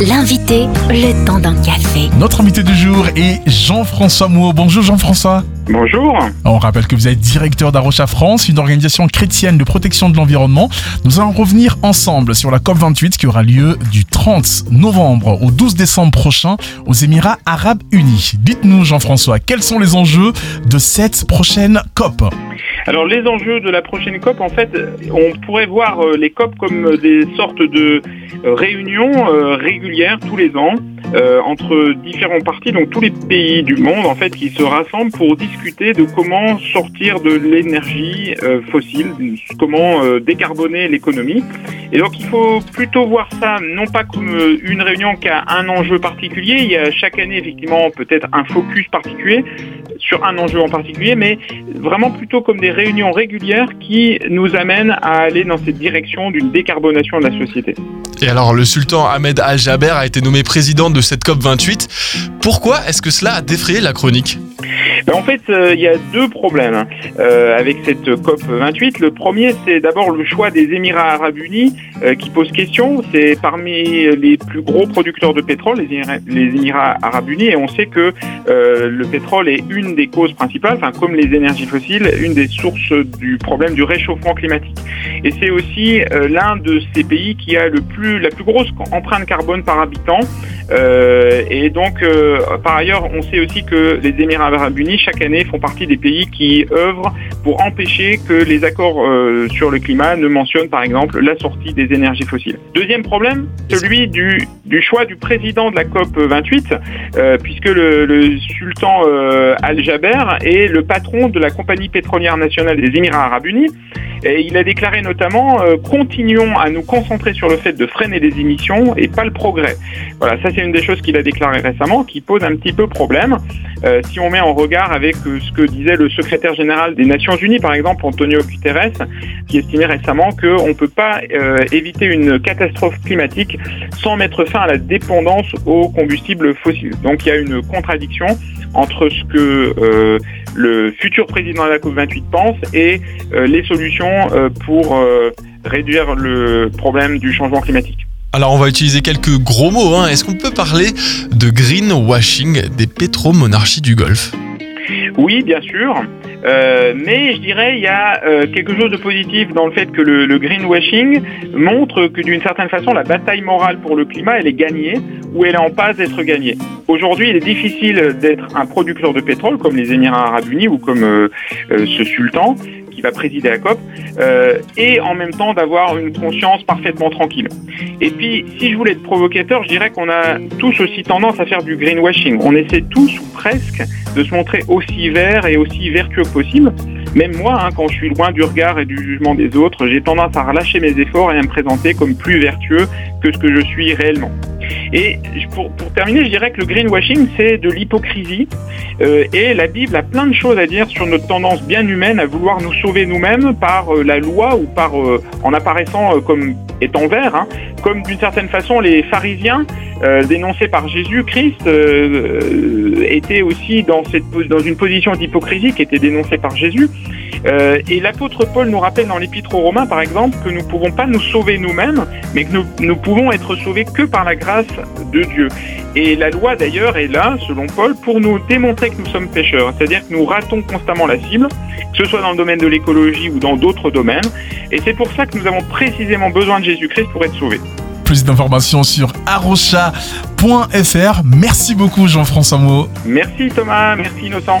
L'invité, le temps d'un café. Notre invité du jour est Jean-François Mouot. Bonjour Jean-François. Bonjour. On rappelle que vous êtes directeur d'Arocha France, une organisation chrétienne de protection de l'environnement. Nous allons revenir ensemble sur la COP28 qui aura lieu du 30 novembre au 12 décembre prochain aux Émirats Arabes Unis. Dites-nous Jean-François, quels sont les enjeux de cette prochaine COP? Alors les enjeux de la prochaine COP, en fait, on pourrait voir euh, les COP comme des sortes de euh, réunions euh, régulières tous les ans entre différents partis, donc tous les pays du monde en fait, qui se rassemblent pour discuter de comment sortir de l'énergie fossile, comment décarboner l'économie. Et donc il faut plutôt voir ça non pas comme une réunion qui a un enjeu particulier, il y a chaque année effectivement peut-être un focus particulier sur un enjeu en particulier, mais vraiment plutôt comme des réunions régulières qui nous amènent à aller dans cette direction d'une décarbonation de la société. Et alors, le sultan Ahmed Al-Jaber a été nommé président de cette COP28. Pourquoi est-ce que cela a défrayé la chronique? Ben, en fait, euh, il y a deux problèmes euh, avec cette COP 28. Le premier, c'est d'abord le choix des Émirats arabes unis euh, qui pose question. C'est parmi les plus gros producteurs de pétrole, les, les Émirats arabes unis, et on sait que le pétrole est une des causes principales, enfin comme les énergies fossiles, une des sources du problème du réchauffement climatique. Et c'est aussi l'un de ces pays qui a le plus, la plus grosse empreinte carbone par habitant. Et donc, par ailleurs, on sait aussi que les Émirats arabes unis chaque année, font partie des pays qui œuvrent pour empêcher que les accords euh, sur le climat ne mentionnent par exemple la sortie des énergies fossiles. Deuxième problème, celui du, choix du président de la COP 28, euh, puisque le, sultan euh, Al-Jaber est le patron de la compagnie pétrolière nationale des Émirats arabes unis. Et il a déclaré notamment continuons à nous concentrer sur le fait de freiner les émissions et pas le progrès. Voilà, ça c'est une des choses qu'il a déclaré récemment qui pose un petit peu problème. Si on met en regard avec euh, ce que disait le secrétaire général des Nations Unies, par exemple, Antonio Guterres, qui estimait récemment qu'on ne peut pas euh, éviter une catastrophe climatique sans mettre fin à la dépendance aux combustibles fossiles. Donc il y a une contradiction entre ce que euh, le futur président de la COP28 pense et les solutions pour réduire le problème du changement climatique. Alors on va utiliser quelques gros mots. Hein. Est-ce qu'on peut parler de greenwashing des pétromonarchies du Golfe? Oui, bien sûr. Euh, mais je dirais il y a euh, quelque chose de positif dans le fait que le, greenwashing montre que d'une certaine façon la bataille morale pour le climat elle est gagnée ou elle est en passe d'être gagnée. Aujourd'hui il est difficile d'être un producteur de pétrole comme les Émirats arabes unis ou comme euh, ce sultan qui va présider la COP, euh, et en même temps d'avoir une conscience parfaitement tranquille. Et puis, si je voulais être provocateur, je dirais qu'on a tous aussi tendance à faire du greenwashing. On essaie tous, ou presque, de se montrer aussi vert et aussi vertueux que possible. Même moi, hein, quand je suis loin du regard et du jugement des autres, j'ai tendance à relâcher mes efforts et à me présenter comme plus vertueux que ce que je suis réellement. Et pour, terminer, je dirais que le greenwashing, c'est de l'hypocrisie. Euh, et la Bible a plein de choses à dire sur notre tendance bien humaine à vouloir nous sauver nous-mêmes par euh, la loi ou par euh, en apparaissant comme étant vert, hein, comme d'une certaine façon les pharisiens dénoncés par Jésus-Christ étaient aussi dans, cette, dans une position d'hypocrisie qui était dénoncée par Jésus. Euh, et l'apôtre Paul nous rappelle dans l'épître aux Romains, par exemple, que nous ne pouvons pas nous sauver nous-mêmes, mais que nous, nous pouvons être sauvés que par la grâce de Dieu. Et la loi, d'ailleurs, est là, selon Paul, pour nous démontrer que nous sommes pécheurs. C'est-à-dire que nous ratons constamment la cible, que ce soit dans le domaine de l'écologie ou dans d'autres domaines. Et c'est pour ça que nous avons précisément besoin de Jésus-Christ pour être sauvés plus d'informations sur arrocha.fr. Merci beaucoup Jean-François Mo. Merci Thomas, merci Innocent.